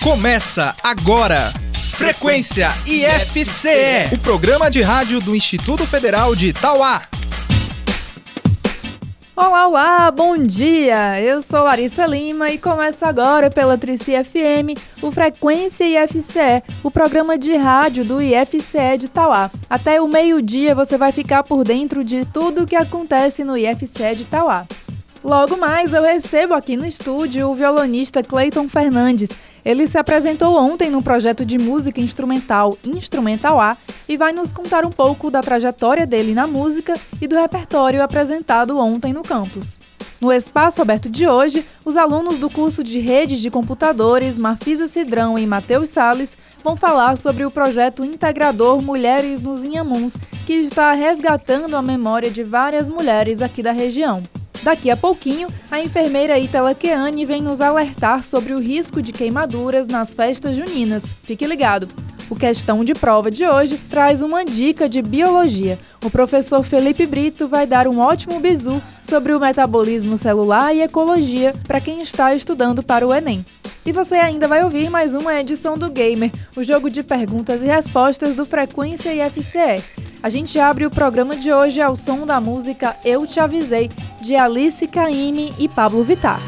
Começa agora. Frequência IFCE, o programa de rádio do Instituto Federal de Itauá. Olá, olá, bom dia! Eu sou Larissa Lima e começa agora pela Trici FM o Frequência IFCE, o programa de rádio do IFCE de Tauá. Até o meio-dia você vai ficar por dentro de tudo o que acontece no IFCE de Tauá. Logo mais eu recebo aqui no estúdio o violonista Clayton Fernandes. Ele se apresentou ontem no projeto de música instrumental Instrumental A e vai nos contar um pouco da trajetória dele na música e do repertório apresentado ontem no campus. No espaço aberto de hoje, os alunos do curso de redes de computadores Marfisa Cidrão e Matheus Sales vão falar sobre o projeto integrador Mulheres nos Inhamuns, que está resgatando a memória de várias mulheres aqui da região. Daqui a pouquinho, a enfermeira Itala Keane vem nos alertar sobre o risco de queimaduras nas festas juninas. Fique ligado! O Questão de Prova de hoje traz uma dica de biologia. O professor Felipe Brito vai dar um ótimo bizu sobre o metabolismo celular e ecologia para quem está estudando para o Enem. E você ainda vai ouvir mais uma edição do Gamer, o jogo de perguntas e respostas do Frequência IFCE. A gente abre o programa de hoje ao som da música Eu Te Avisei, de Alice Caymmi e Pablo Vittar.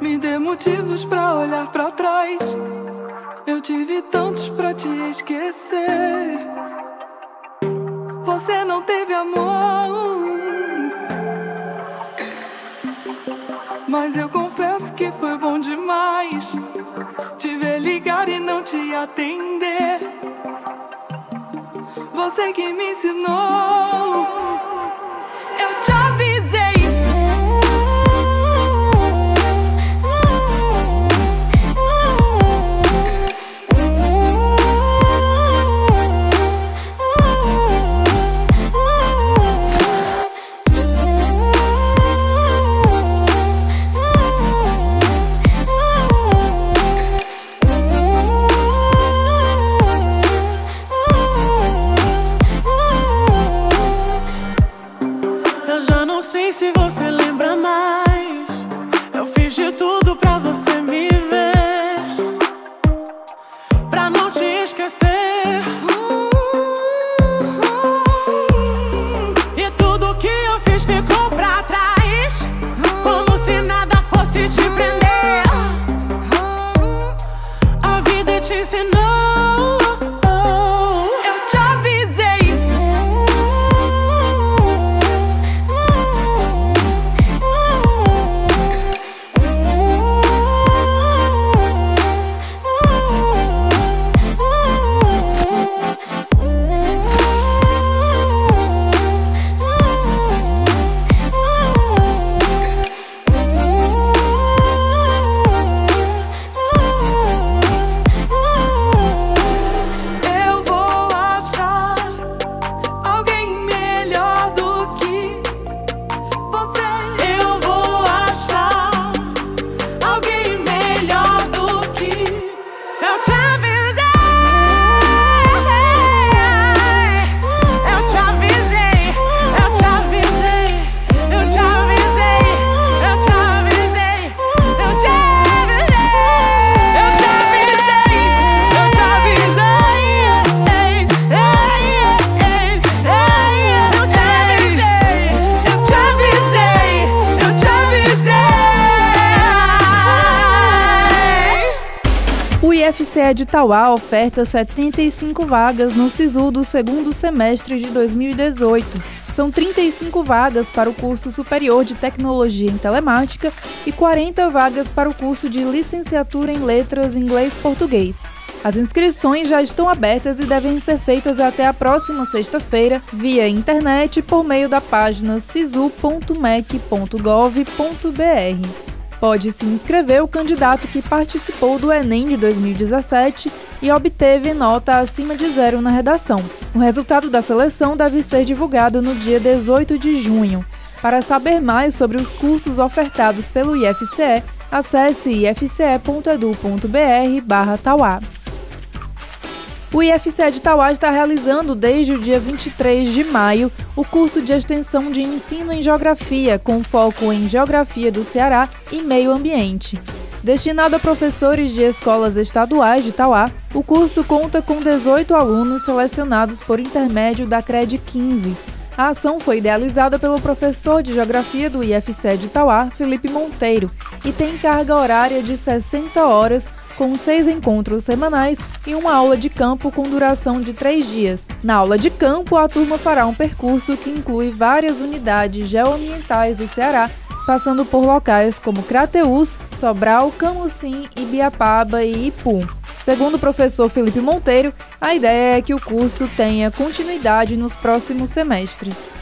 Me dê motivos para olhar para trás. Eu tive tantos para te esquecer. Você não teve amor. Mas eu confesso que foi bom demais te ver ligar e não te atender. Você que me ensinou. Eu te IFCE de Tauá oferta 75 vagas no SISU do segundo semestre de 2018. São 35 vagas para o curso superior de Tecnologia em Telemática e 40 vagas para o curso de Licenciatura em Letras Inglês-Português. As inscrições já estão abertas e devem ser feitas até a próxima sexta-feira via internet por meio da página sisu.mec.gov.br. Pode se inscrever o candidato que participou do Enem de 2017 e obteve nota acima de zero na redação. O resultado da seleção deve ser divulgado no dia 18 de junho. Para saber mais sobre os cursos ofertados pelo IFCE, acesse ifce.edu.br/tauá. O IFCE de Tauá está realizando desde o dia 23 de maio o curso de extensão de ensino em geografia, com foco em geografia do Ceará e meio ambiente. Destinado a professores de escolas estaduais de Tauá, o curso conta com 18 alunos selecionados por intermédio da CRED 15. A ação foi idealizada pelo professor de Geografia do IFC de Tauá, Felipe Monteiro, e tem carga horária de 60 horas com seis encontros semanais e uma aula de campo com duração de três dias. Na aula de campo, a turma fará um percurso que inclui várias unidades geoambientais do Ceará, passando por locais como Crateús, Sobral, Camucim, Ibiapaba e Ipu. Segundo o professor Felipe Monteiro, a ideia é que o curso tenha continuidade nos próximos semestres.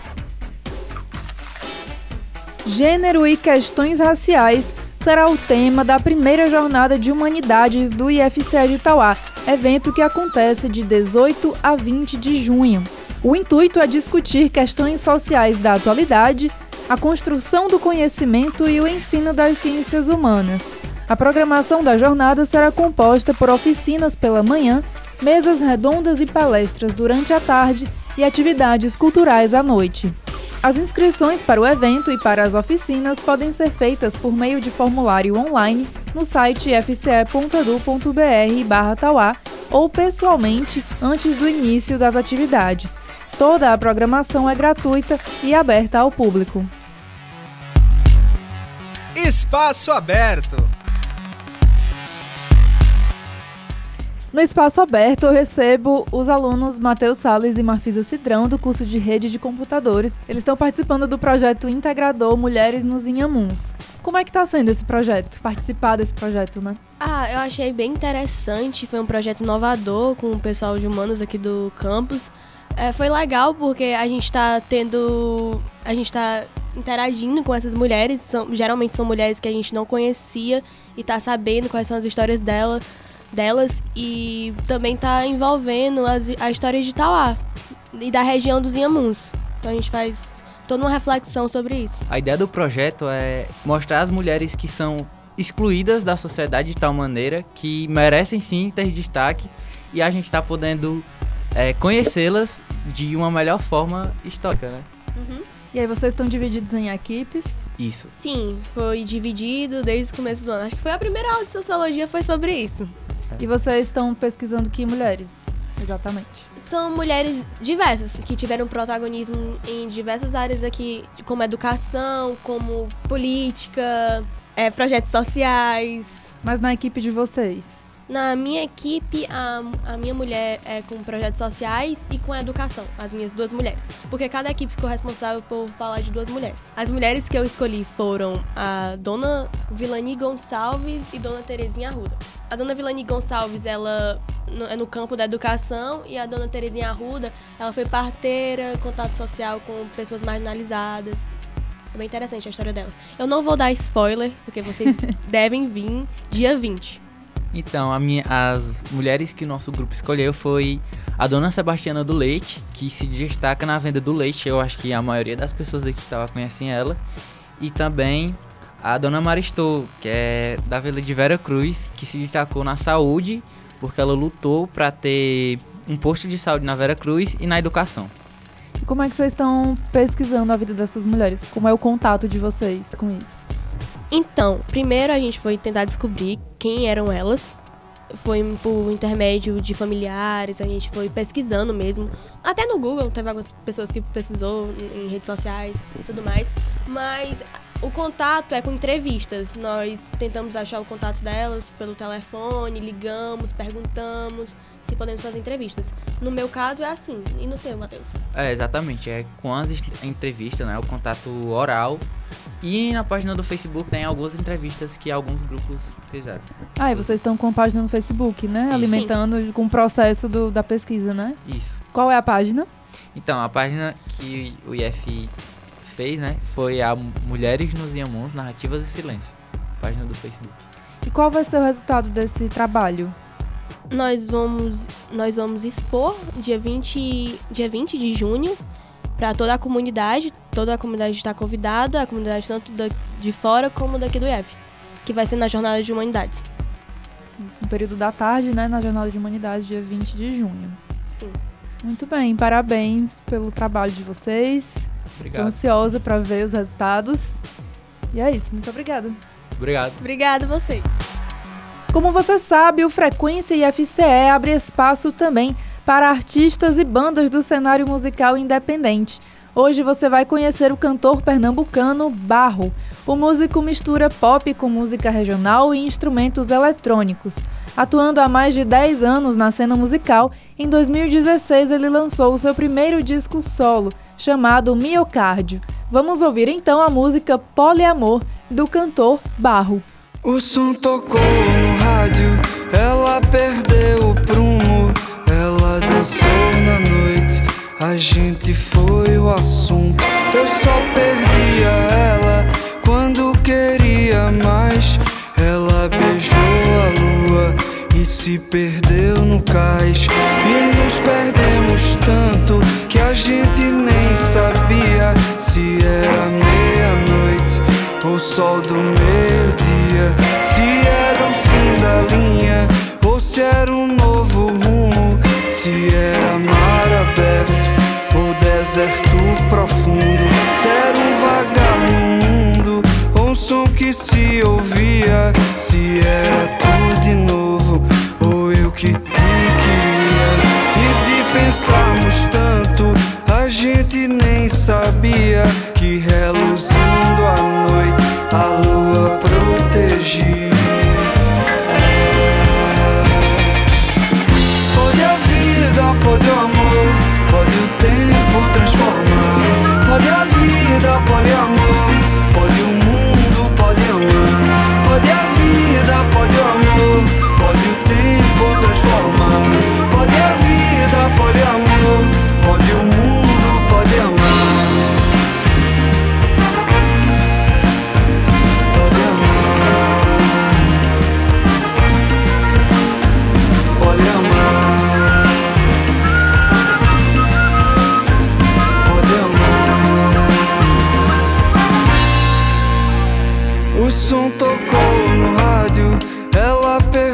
Gênero e questões raciais será o tema da primeira jornada de humanidades do IFCE de Itauá, evento que acontece de 18 a 20 de junho. O intuito é discutir questões sociais da atualidade, a construção do conhecimento e o ensino das ciências humanas. A programação da jornada será composta por oficinas pela manhã, mesas redondas e palestras durante a tarde e atividades culturais à noite. As inscrições para o evento e para as oficinas podem ser feitas por meio de formulário online no site fce.edu.br/tauá ou pessoalmente antes do início das atividades. Toda a programação é gratuita e aberta ao público. Espaço aberto. No espaço aberto, eu recebo os alunos Matheus Salles e Marfisa Cidrão, do curso de Rede de Computadores. Eles estão participando do projeto integrador Mulheres nos Inhamuns. Como é que está sendo esse projeto? Participar desse projeto, né? Ah, eu achei bem interessante. Foi um projeto inovador com o pessoal de humanos aqui do campus. É, foi legal porque a gente está tendo. A gente está interagindo com essas mulheres. São, geralmente são mulheres que a gente não conhecia e está sabendo quais são as histórias delas delas e também tá envolvendo as, a história de Tauá e da região dos Inhamuns. Então a gente faz toda uma reflexão sobre isso. A ideia do projeto é mostrar as mulheres que são excluídas da sociedade de tal maneira que merecem sim ter destaque e a gente está podendo é, conhecê-las de uma melhor forma histórica, né? Uhum. E aí vocês estão divididos em equipes? Isso. Sim, foi dividido desde o começo do ano. Acho que foi a primeira aula de sociologia foi sobre isso. E vocês estão pesquisando que mulheres? Exatamente. São mulheres diversas que tiveram protagonismo em diversas áreas aqui, como educação, como política, é, projetos sociais. Mas na equipe de vocês? Na minha equipe, a, a minha mulher é com projetos sociais e com educação, as minhas duas mulheres. Porque cada equipe ficou responsável por falar de duas mulheres. As mulheres que eu escolhi foram a dona Vilani Gonçalves e dona Terezinha Arruda. A dona Vilani Gonçalves, ela é no campo da educação e a dona Terezinha Arruda, ela foi parteira, contato social com pessoas marginalizadas. É bem interessante a história delas. Eu não vou dar spoiler, porque vocês devem vir dia 20. Então, minha, as mulheres que o nosso grupo escolheu foi a dona Sebastiana do Leite, que se destaca na venda do leite. Eu acho que a maioria das pessoas aqui que estava conhecem ela. E também a dona Maristou, que é da Vila de Vera Cruz, que se destacou na saúde, porque ela lutou para ter um posto de saúde na Vera Cruz e na educação. E como é que vocês estão pesquisando a vida dessas mulheres? Como é o contato de vocês com isso? Então, primeiro a gente foi tentar descobrir quem eram elas. Foi por intermédio de familiares, a gente foi pesquisando mesmo. Até no Google, teve algumas pessoas que pesquisou em redes sociais e tudo mais. Mas o contato é com entrevistas. Nós tentamos achar o contato delas pelo telefone, ligamos, perguntamos se podemos fazer entrevistas. No meu caso é assim. E no seu, Matheus? É, exatamente. É com as entrevistas, né? O contato oral e na página do Facebook tem algumas entrevistas que alguns grupos fizeram. Ah, e vocês estão com a página no Facebook, né? Alimentando Sim. com o processo do, da pesquisa, né? Isso. Qual é a página? Então, a página que o IF fez, né, foi a Mulheres nos Iamuns, Narrativas e Silêncio. Página do Facebook. E qual vai ser o resultado desse trabalho? Nós vamos, nós vamos expor dia 20, dia 20 de junho para toda a comunidade. Toda a comunidade está convidada, a comunidade tanto de fora como daqui do IEF, que vai ser na Jornada de Humanidades. Isso, no período da tarde, né, na Jornada de Humanidades, dia 20 de junho. Sim. Muito bem, parabéns pelo trabalho de vocês. Obrigado. Tô ansiosa para ver os resultados. E é isso, muito obrigada. Obrigado. Obrigada a vocês. Como você sabe, o Frequência IFCE abre espaço também para artistas e bandas do cenário musical independente. Hoje você vai conhecer o cantor pernambucano Barro. O músico mistura pop com música regional e instrumentos eletrônicos. Atuando há mais de 10 anos na cena musical, em 2016 ele lançou o seu primeiro disco solo, chamado Miocárdio. Vamos ouvir então a música Poliamor, do cantor Barro. O som tocou no rádio, ela perdeu o prumo, ela dançou na noite, a gente foi o assunto. Eu só perdia ela quando queria mais. Ela beijou a lua e se perdeu no cais. E nos perdemos tanto que a gente nem sabia se era meia-noite ou sol do meio-dia. Se era o fim da linha ou se era um novo rumo. Se era mar aberto ou deserto profundo. Se era um vagar no mundo ou um som que se ouvia. Som tocou no rádio, ela perdeu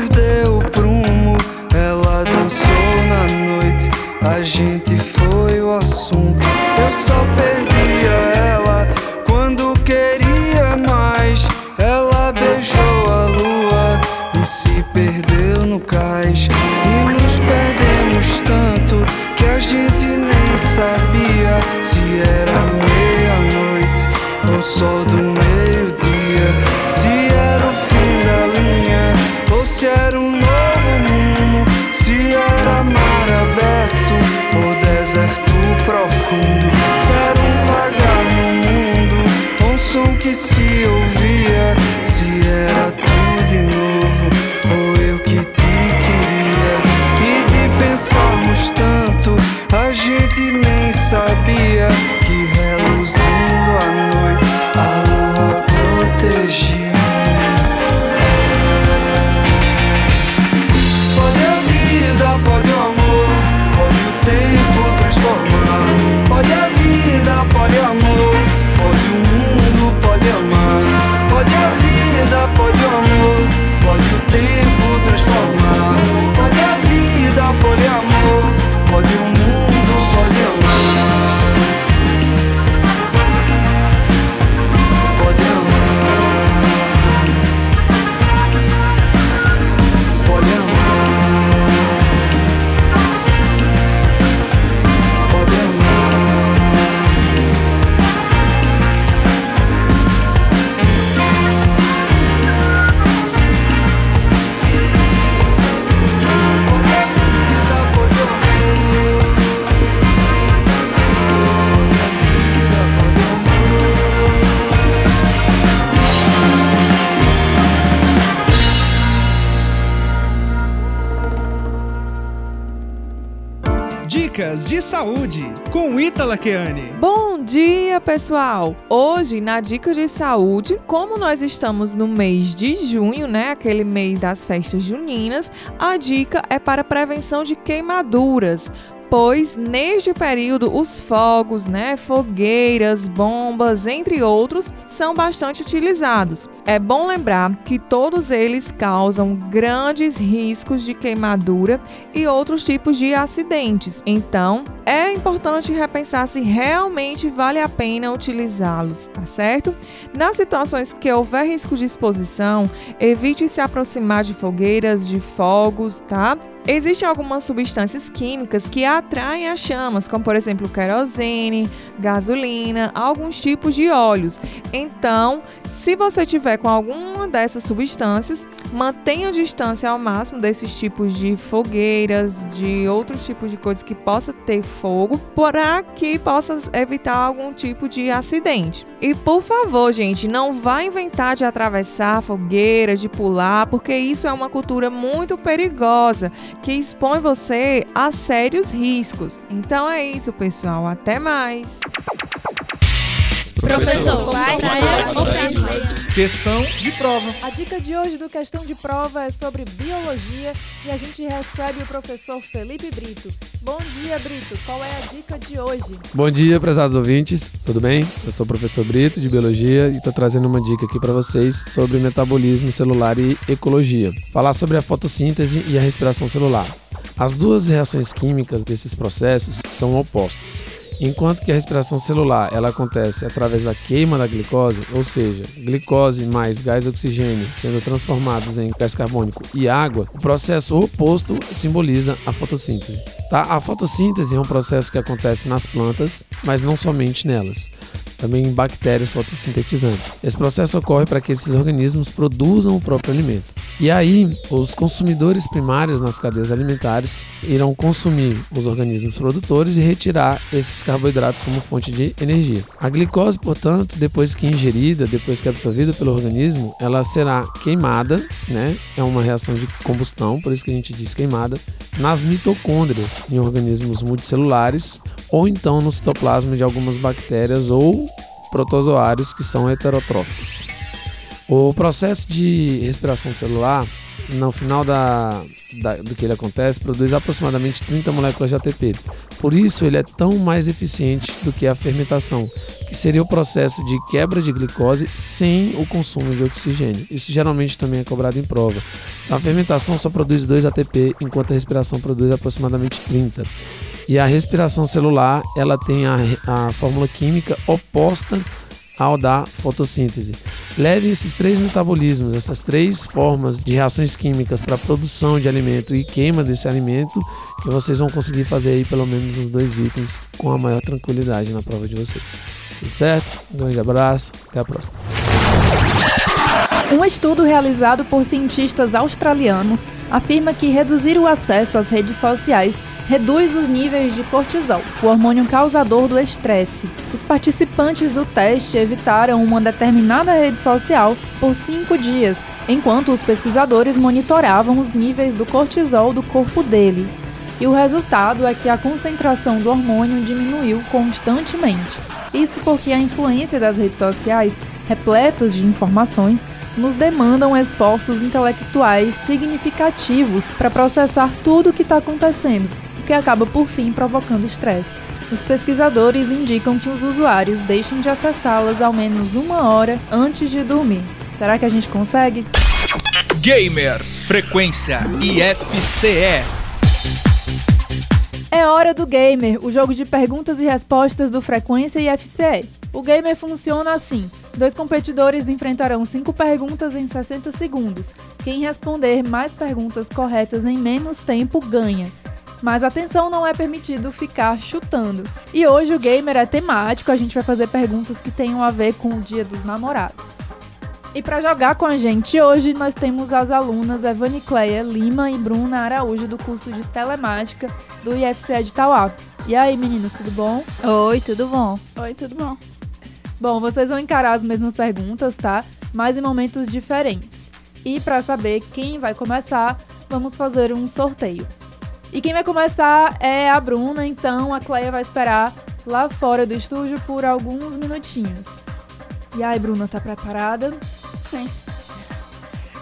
a gente de saúde com Ítala Keane. Bom dia, pessoal! Hoje, na Dica de Saúde, como nós estamos no mês de junho, né, aquele mês das festas juninas, a dica é para prevenção de queimaduras. Pois neste período os fogos, né, fogueiras, bombas, entre outros, são bastante utilizados. É bom lembrar que todos eles causam grandes riscos de queimadura e outros tipos de acidentes. Então, é importante repensar se realmente vale a pena utilizá-los, tá certo? Nas situações que houver risco de exposição, evite se aproximar de fogueiras, de fogos, tá? Existem algumas substâncias químicas que atraem as chamas, como por exemplo querosene, gasolina, alguns tipos de óleos. Então, se você tiver com alguma dessas substâncias, mantenha distância ao máximo desses tipos de fogueiras, de outros tipos de coisas que possa ter fogo, para que possa evitar algum tipo de acidente. E por favor, gente, não vá inventar de atravessar fogueiras, de pular, porque isso é uma cultura muito perigosa que expõe você a sérios riscos. Então é isso, pessoal. Até mais. Professor, vai, Questão de prova. A dica de hoje do Questão de Prova é sobre biologia e a gente recebe o professor Felipe Brito. Bom dia, Brito. Qual é a dica de hoje? Bom dia, prezados ouvintes. Tudo bem? Eu sou o professor Brito de Biologia e estou trazendo uma dica aqui para vocês sobre metabolismo celular e ecologia. Falar sobre a fotossíntese e a respiração celular. As duas reações químicas desses processos são opostos. Enquanto que a respiração celular ela acontece através da queima da glicose, ou seja, glicose mais gás oxigênio sendo transformados em gás carbônico e água, o processo oposto simboliza a fotossíntese. Tá? A fotossíntese é um processo que acontece nas plantas, mas não somente nelas também em bactérias fotossintetizantes. Esse processo ocorre para que esses organismos produzam o próprio alimento. E aí, os consumidores primários nas cadeias alimentares irão consumir os organismos produtores e retirar esses carboidratos como fonte de energia. A glicose, portanto, depois que ingerida, depois que absorvida pelo organismo, ela será queimada, né? É uma reação de combustão, por isso que a gente diz queimada, nas mitocôndrias em organismos multicelulares ou então no citoplasma de algumas bactérias ou protozoários que são heterotróficos. O processo de respiração celular, no final da, da, do que ele acontece, produz aproximadamente 30 moléculas de ATP. Por isso, ele é tão mais eficiente do que a fermentação, que seria o processo de quebra de glicose sem o consumo de oxigênio. Isso geralmente também é cobrado em prova. A fermentação só produz 2 ATP, enquanto a respiração produz aproximadamente 30. E a respiração celular, ela tem a, a fórmula química oposta ao da fotossíntese. Leve esses três metabolismos, essas três formas de reações químicas para produção de alimento e queima desse alimento, que vocês vão conseguir fazer aí pelo menos os dois itens com a maior tranquilidade na prova de vocês. Tudo certo? Um grande abraço, até a próxima. Um estudo realizado por cientistas australianos afirma que reduzir o acesso às redes sociais reduz os níveis de cortisol, o hormônio causador do estresse. Os participantes do teste evitaram uma determinada rede social por cinco dias, enquanto os pesquisadores monitoravam os níveis do cortisol do corpo deles. E o resultado é que a concentração do hormônio diminuiu constantemente. Isso porque a influência das redes sociais, repletas de informações, nos demandam esforços intelectuais significativos para processar tudo o que está acontecendo, o que acaba por fim provocando estresse. Os pesquisadores indicam que os usuários deixem de acessá-las ao menos uma hora antes de dormir. Será que a gente consegue? Gamer Frequência IFCE. É hora do Gamer, o jogo de perguntas e respostas do Frequência IFCE. O Gamer funciona assim: dois competidores enfrentarão cinco perguntas em 60 segundos. Quem responder mais perguntas corretas em menos tempo ganha. Mas atenção, não é permitido ficar chutando. E hoje o Gamer é temático, a gente vai fazer perguntas que tenham a ver com o Dia dos Namorados. E para jogar com a gente hoje, nós temos as alunas Evane Cleia Lima e Bruna Araújo do curso de Telemática do IFCE de Tauá. E aí, meninas, tudo bom? Oi, tudo bom? Oi, tudo bom? Bom, vocês vão encarar as mesmas perguntas, tá? Mas em momentos diferentes. E para saber quem vai começar, vamos fazer um sorteio. E quem vai começar é a Bruna, então a Cleia vai esperar lá fora do estúdio por alguns minutinhos. E aí, Bruna, tá preparada? Sim.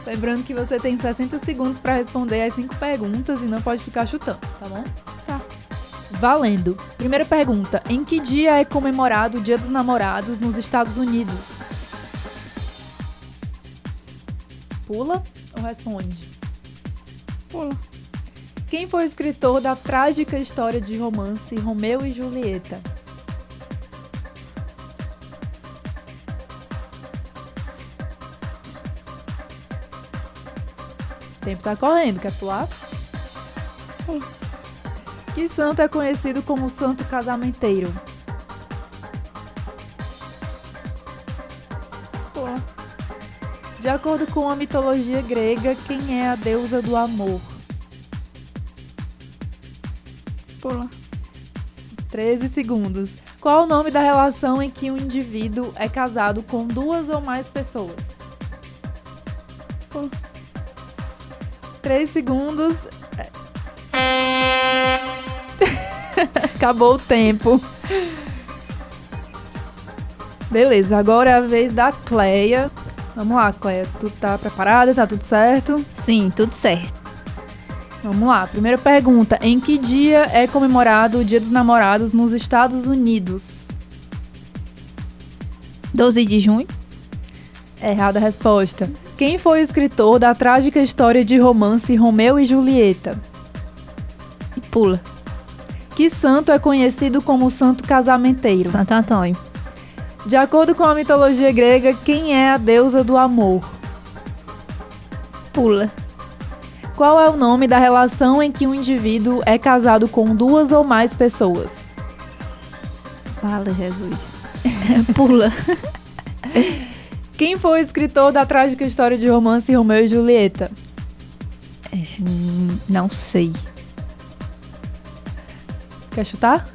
Lembrando que você tem 60 segundos para responder as cinco perguntas e não pode ficar chutando, tá bom? Tá. Valendo. Primeira pergunta: em que dia é comemorado o Dia dos Namorados nos Estados Unidos? Pula ou responde? Pula. Quem foi o escritor da trágica história de romance Romeu e Julieta? O tempo tá correndo, quer pular? Que santo é conhecido como santo casamenteiro? Pula. De acordo com a mitologia grega, quem é a deusa do amor? Pula. 13 segundos. Qual o nome da relação em que um indivíduo é casado com duas ou mais pessoas? 3 segundos. Acabou o tempo. Beleza, agora é a vez da Cleia. Vamos lá, Cleia. Tu tá preparada? Tá tudo certo? Sim, tudo certo. Vamos lá. Primeira pergunta: Em que dia é comemorado o Dia dos Namorados nos Estados Unidos? 12 de junho. Errada a resposta. Quem foi o escritor da trágica história de romance Romeu e Julieta? Pula. Que santo é conhecido como santo casamenteiro? Santo Antônio. De acordo com a mitologia grega, quem é a deusa do amor? Pula. Qual é o nome da relação em que um indivíduo é casado com duas ou mais pessoas? Fala, Jesus. pula. Quem foi o escritor da trágica história de romance Romeu e Julieta? Hum, Não sei. Quer chutar?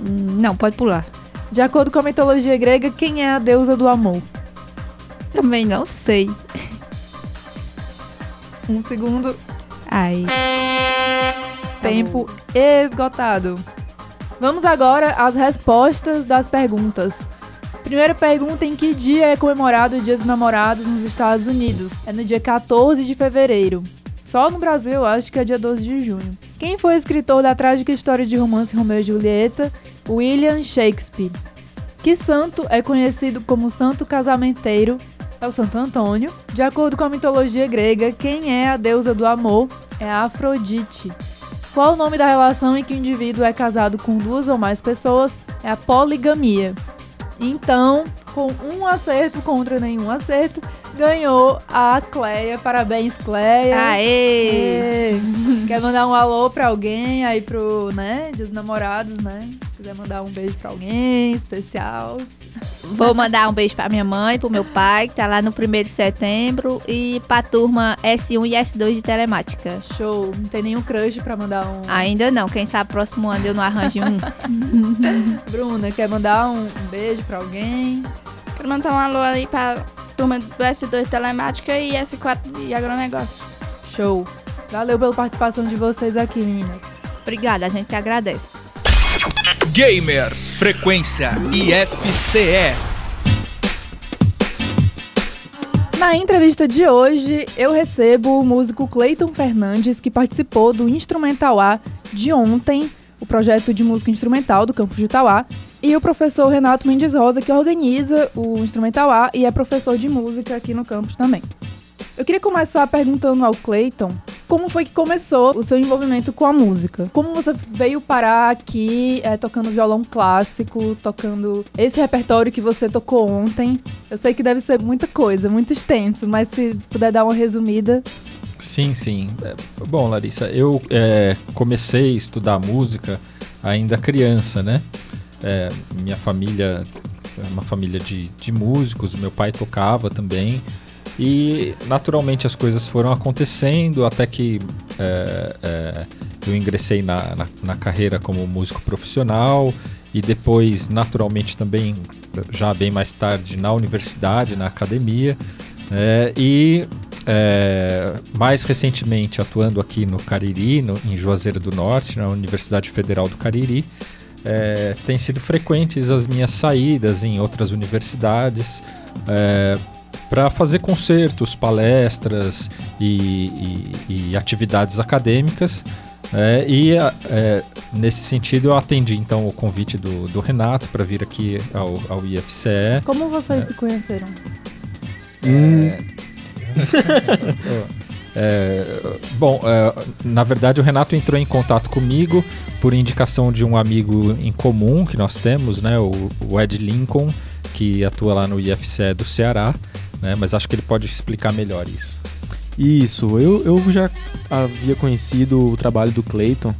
Não, pode pular. De acordo com a mitologia grega, quem é a deusa do amor? Também não sei. Um segundo, Ai. tempo esgotado. Vamos agora às respostas das perguntas. Primeira pergunta: em que dia é comemorado o Dia dos Namorados nos Estados Unidos? É no dia 14 de fevereiro. Só no Brasil, acho que é dia 12 de junho. Quem foi o escritor da trágica história de romance Romeu e Julieta? William Shakespeare. Que santo é conhecido como santo casamenteiro? É o Santo Antônio. De acordo com a mitologia grega, quem é a deusa do amor? É a Afrodite. Qual o nome da relação em que o indivíduo é casado com duas ou mais pessoas? É a poligamia. Então, com um acerto contra nenhum acerto, ganhou a Cleia. Parabéns, Cleia. Aê! É. Quer mandar um alô pra alguém aí pro, né, dos Namorados, né? Se quiser mandar um beijo pra alguém especial. Vou mandar um beijo pra minha mãe, pro meu pai, que tá lá no 1 de setembro, e pra turma S1 e S2 de telemática. Show. Não tem nenhum crush pra mandar um. Ainda não, quem sabe próximo ano eu não arranjo um. Bruna, quer mandar um, um beijo pra alguém? Quero mandar um alô aí pra turma do S2 Telemática e S4 de Agronegócio. Show. Valeu pela participação de vocês aqui, meninas. Obrigada, a gente que agradece. Gamer Frequência IFCE. Na entrevista de hoje, eu recebo o músico Cleiton Fernandes, que participou do Instrumental A de ontem, o projeto de música instrumental do campus de Itauá, e o professor Renato Mendes Rosa, que organiza o Instrumental A e é professor de música aqui no campus também. Eu queria começar perguntando ao Cleiton como foi que começou o seu envolvimento com a música. Como você veio parar aqui é, tocando violão clássico, tocando esse repertório que você tocou ontem. Eu sei que deve ser muita coisa, muito extenso, mas se puder dar uma resumida. Sim, sim. É, bom, Larissa, eu é, comecei a estudar música ainda criança, né? É, minha família é uma família de, de músicos, meu pai tocava também. E naturalmente as coisas foram acontecendo até que é, é, eu ingressei na, na, na carreira como músico profissional e depois, naturalmente, também, já bem mais tarde, na universidade, na academia. É, e é, mais recentemente atuando aqui no Cariri, no, em Juazeiro do Norte, na Universidade Federal do Cariri. É, tem sido frequentes as minhas saídas em outras universidades é, para fazer concertos, palestras e, e- e atividades acadêmicas. É, e é, nesse sentido eu atendi então o convite do, do Renato para vir aqui ao, ao IFCE. Como vocês se conheceram? Hum, É, bom, é, na verdade o Renato entrou em contato comigo por indicação de um amigo em comum que nós temos, né, o, o Ed Lincoln, que atua lá no IFCE do Ceará, né, mas acho que ele pode explicar melhor isso. Isso, eu, eu já havia conhecido o trabalho do Clayton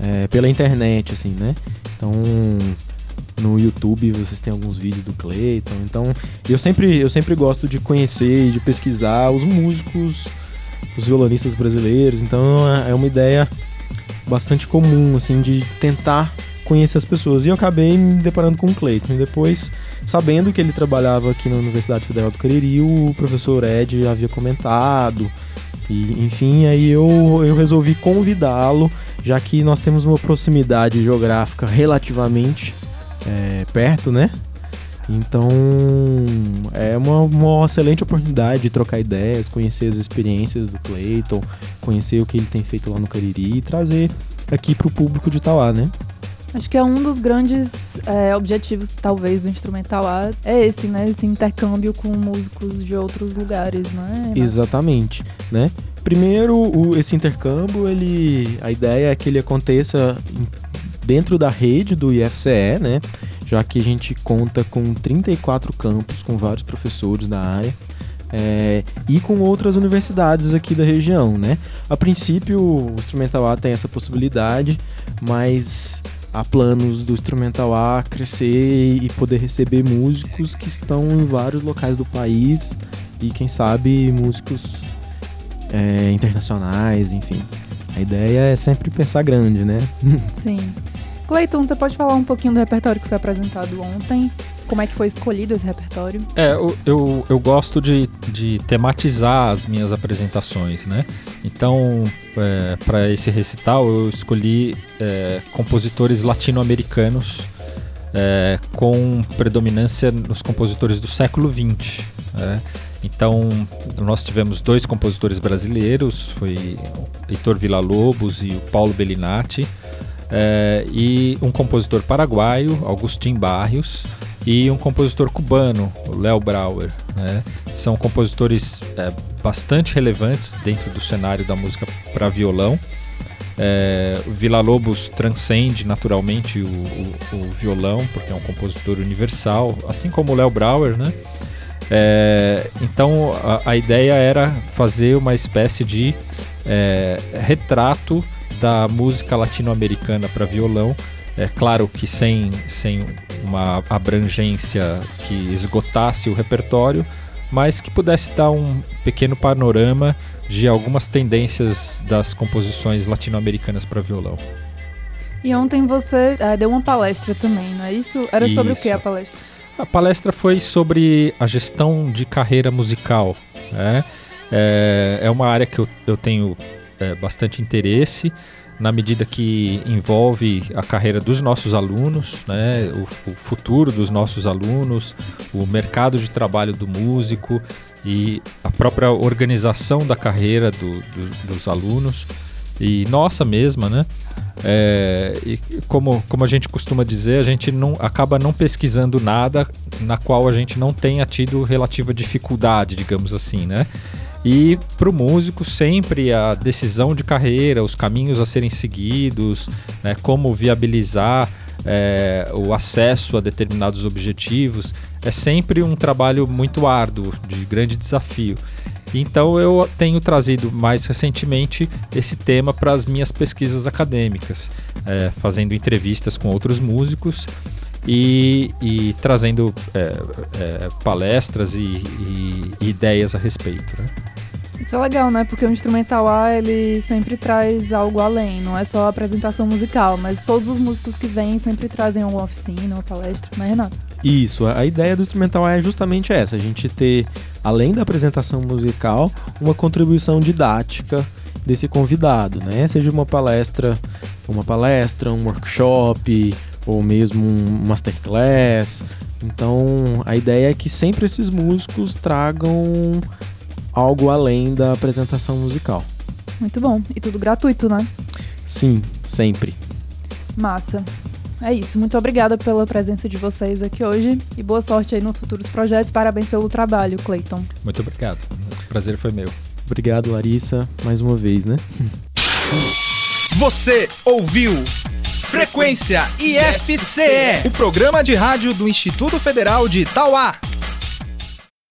é, pela internet, assim, né? Então, no YouTube vocês têm alguns vídeos do Clayton. Então, eu sempre, eu sempre gosto de conhecer e de pesquisar os músicos, os violonistas brasileiros. Então, é uma ideia bastante comum, assim, de tentar conhecer as pessoas. E eu acabei me deparando com o Clayton. E depois, sabendo que ele trabalhava aqui na Universidade Federal do Cariri, o professor Ed havia comentado. E, enfim, aí eu, eu resolvi convidá-lo, já que nós temos uma proximidade geográfica relativamente é, perto, né? Então é uma, uma excelente oportunidade de trocar ideias, conhecer as experiências do Clayton, conhecer o que ele tem feito lá no Cariri e trazer aqui para o público de Itauá, né? Acho que é um dos grandes é, objetivos, talvez, do Instrumental A, é esse, né? Esse intercâmbio com músicos de outros lugares, né? Exatamente, né? Primeiro, o, esse intercâmbio, ele, a ideia é que ele aconteça dentro da rede do IFCE, né? Já que a gente conta com 34 campos, com vários professores da área. é, e com outras universidades aqui da região, né? A princípio, o Instrumental A tem essa possibilidade, mas há planos do Instrumental A crescer e poder receber músicos que estão em vários locais do país e quem sabe músicos é, internacionais, enfim. A ideia é sempre pensar grande, né? Sim. Cleiton, você pode falar um pouquinho do repertório que foi apresentado ontem? Como é que foi escolhido esse repertório? É, eu, eu, eu gosto de, de tematizar as minhas apresentações, né? Então, para esse recital, eu escolhi é, compositores latino-americanos é, com predominância nos compositores do século XX. né? Então, nós tivemos dois compositores brasileiros, foi Heitor Villa-Lobos e o Paulo Bellinati, é, e um compositor paraguaio, Agustin Barrios, e um compositor cubano, o Léo Brauer. né? São compositores é, bastante relevantes dentro do cenário da música para violão. É, o Villa-Lobos transcende naturalmente o, o- o violão, porque é um compositor universal, assim como o Léo Brauer, né? É, então a, a ideia era fazer uma espécie de é, retrato da música latino-americana para violão. É claro que sem, sem uma abrangência que esgotasse o repertório, mas que pudesse dar um pequeno panorama de algumas tendências das composições latino-americanas para violão. E ontem você eh, deu uma palestra também, não é isso? Era sobre o Isso. que a palestra? A palestra foi sobre a gestão de carreira musical. né? É, é uma área que eu, eu tenho é, bastante interesse, na medida que envolve a carreira dos nossos alunos, né? o, o futuro dos nossos alunos, o mercado de trabalho do músico e a própria organização da carreira do- do- dos alunos e nossa mesma, né? É, e como, como a gente costuma dizer, a gente não acaba não pesquisando nada na qual a gente não tenha tido relativa dificuldade, digamos assim, né? E para o músico, sempre a decisão de carreira, os caminhos a serem seguidos, né, como viabilizar é, o acesso a determinados objetivos, é sempre um trabalho muito árduo, de grande desafio. Então eu tenho trazido mais recentemente esse tema para as minhas pesquisas acadêmicas, é, fazendo entrevistas com outros músicos e, e trazendo é, é, palestras e, e- e ideias a respeito. né? Isso é legal, né? Porque o instrumental A, ele sempre traz algo além. Não é só a apresentação musical, mas todos os músicos que vêm sempre trazem uma oficina, uma palestra, né, Renato? Isso, a a ideia do instrumental é justamente essa, a gente ter, além da apresentação musical, uma contribuição didática desse convidado, né? Seja uma palestra, uma palestra, um workshop, ou mesmo um masterclass. Então, a ideia é que sempre esses músicos tragam algo além da apresentação musical. Muito bom. E tudo gratuito, né? Sim, sempre. Massa. É isso. Muito obrigada pela presença de vocês aqui hoje e boa sorte aí nos futuros projetos. Parabéns pelo trabalho, Clayton. Muito obrigado. O prazer foi meu. Obrigado, Larissa, mais uma vez, né? Você ouviu Frequência IFCE, o programa de rádio do Instituto Federal de Itauá.